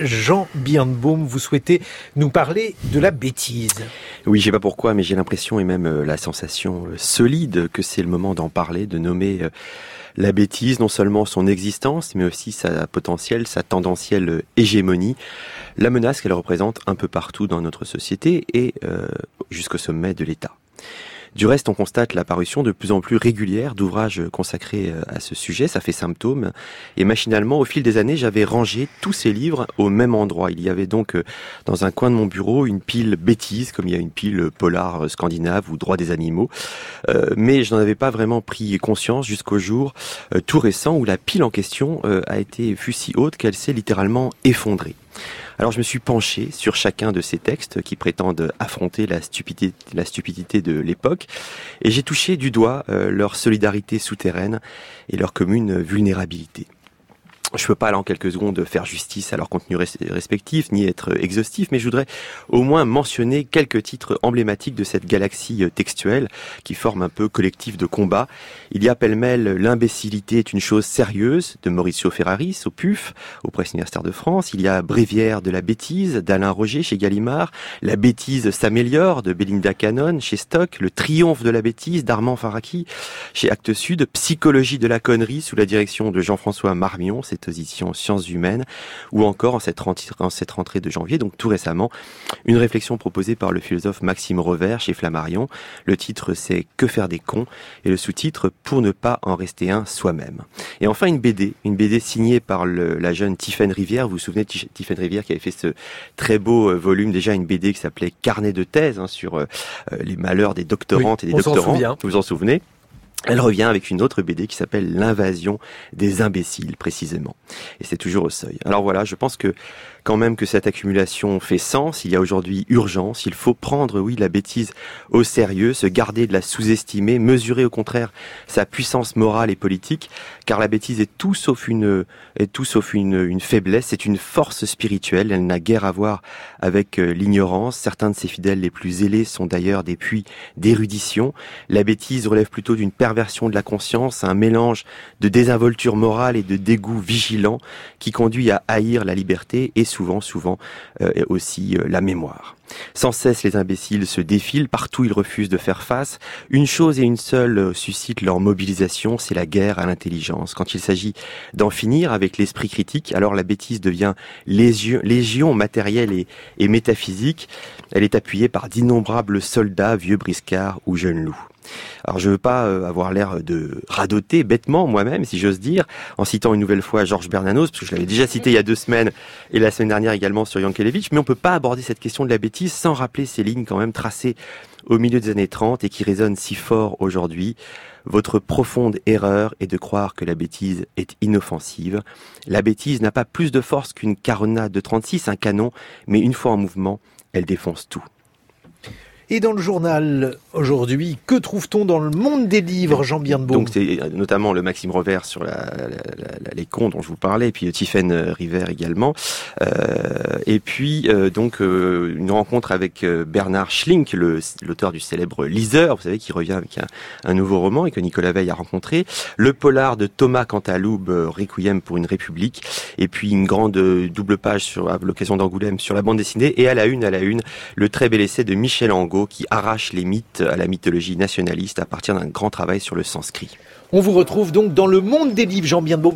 Jean Birnbaum, vous souhaitez nous parler de la bêtise. Oui, je sais pas pourquoi, mais j'ai l'impression et même euh, la sensation euh, solide que c'est le moment d'en parler, de nommer euh, la bêtise, non seulement son existence, mais aussi sa potentielle, sa tendancielle hégémonie, la menace qu'elle représente un peu partout dans notre société et jusqu'au sommet de l'État. Du reste, on constate l'apparition de plus en plus régulière d'ouvrages consacrés euh, à ce sujet, ça fait symptôme. Et machinalement, au fil des années, j'avais rangé tous ces livres au même endroit. Il y avait donc euh, dans un coin de mon bureau une pile bêtise, comme il y a une pile polar scandinave ou droit des animaux. Euh, mais je n'en avais pas vraiment pris conscience jusqu'au jour tout récent où la pile en question a été fut si haute qu'elle s'est littéralement effondrée. Alors je me suis penché sur chacun de ces textes qui prétendent affronter la stupidité, de l'époque et j'ai touché du doigt euh, leur solidarité souterraine et leur commune vulnérabilité. Je peux pas, là, en quelques secondes, faire justice à leur contenu respectif, ni être exhaustif, mais je voudrais au moins mentionner quelques titres emblématiques de cette galaxie euh, textuelle qui forme un peu collectif de combat. Il y a pêle-mêle L'imbécilité est une chose sérieuse de Mauricio Ferraris au PUF, au Presse universitaire de France. Il y a Bréviaire de la bêtise d'Alain Roger chez Gallimard. La bêtise s'améliore de Belinda Cannon chez Stock. Le triomphe de la bêtise d'Armand Faraki chez Actes Sud. Psychologie de la connerie sous la direction de Jean-François Marmion position Sciences humaines, ou encore en cette, rentrée, en cette rentrée de janvier, donc tout récemment, une réflexion proposée par le philosophe Maxime Revers chez Flammarion. Le titre c'est Que faire des cons? Et le sous-titre Pour ne pas en rester un soi-même. Et enfin une BD, une BD signée par le, la jeune Tiffaine Rivière. Vous vous souvenez de Tiffaine Rivière qui avait fait ce très beau euh, volume, déjà une BD qui s'appelait Carnet de thèse hein, sur euh, euh, les malheurs des doctorantes et des doctorants. Vous vous en souvenez? Elle revient avec une autre BD qui s'appelle L'invasion des imbéciles, précisément. Et c'est toujours au seuil. Alors voilà, je pense que quand même que cette accumulation fait sens, il y a aujourd'hui urgence, il faut prendre, oui, la bêtise au sérieux, se garder de la sous-estimer, mesurer au contraire sa puissance morale et politique, car la bêtise est tout sauf une, est tout sauf une, une faiblesse, c'est une force spirituelle, elle n'a guère à voir avec euh, l'ignorance, certains de ses fidèles les plus zélés sont d'ailleurs des puits d'érudition, la bêtise relève plutôt d'une perversion de la conscience, un mélange de désinvolture morale et de dégoût vigilant qui conduit à haïr la liberté et souvent, souvent euh, aussi euh, la mémoire. Sans cesse, les imbéciles se défilent, partout ils refusent de faire face. Une chose et une seule euh, suscite leur mobilisation, c'est la guerre à l'intelligence. Quand il s'agit d'en finir avec l'esprit critique, alors la bêtise devient légion, légion matérielle et, et métaphysique. Elle est appuyée par d'innombrables soldats, vieux briscards ou jeunes loups. Alors je veux pas euh, avoir l'air de radoter bêtement moi-même, si j'ose dire, en citant une nouvelle fois Georges Bernanos, parce que je l'avais déjà cité il y a deux semaines et la semaine dernière également sur Yankelevitch, mais on peut pas aborder cette question de la bêtise sans rappeler ces lignes quand même tracées au milieu des années 30 et qui résonnent si fort aujourd'hui. Votre profonde erreur est de croire que la bêtise est inoffensive. La bêtise n'a pas plus de force qu'une caronade de 36, un canon, mais une fois en mouvement, elle défonce tout. Et dans le journal aujourd'hui, que trouve-t-on dans le monde des livres, Jean Birnbaum Donc c'est notamment le Maxime Revers sur la, les cons dont je vous parlais, et puis Tiffaine River également. Euh, et puis euh, donc euh, une rencontre avec euh, Bernard Schlink, l'auteur du célèbre Liseur, vous savez, qui revient avec un, un, nouveau roman et que Nicolas Veil a rencontré. Le polar de Thomas Cantaloube, Requiem pour une République. Et puis une grande double page sur à l'occasion d'Angoulême sur la bande dessinée. Et à la une, à la une, le très bel essai de Michel Angot qui arrache les mythes à la mythologie nationaliste à partir d'un grand travail sur le sanskrit. On vous retrouve donc dans le monde des livres, Jean Bienbeau.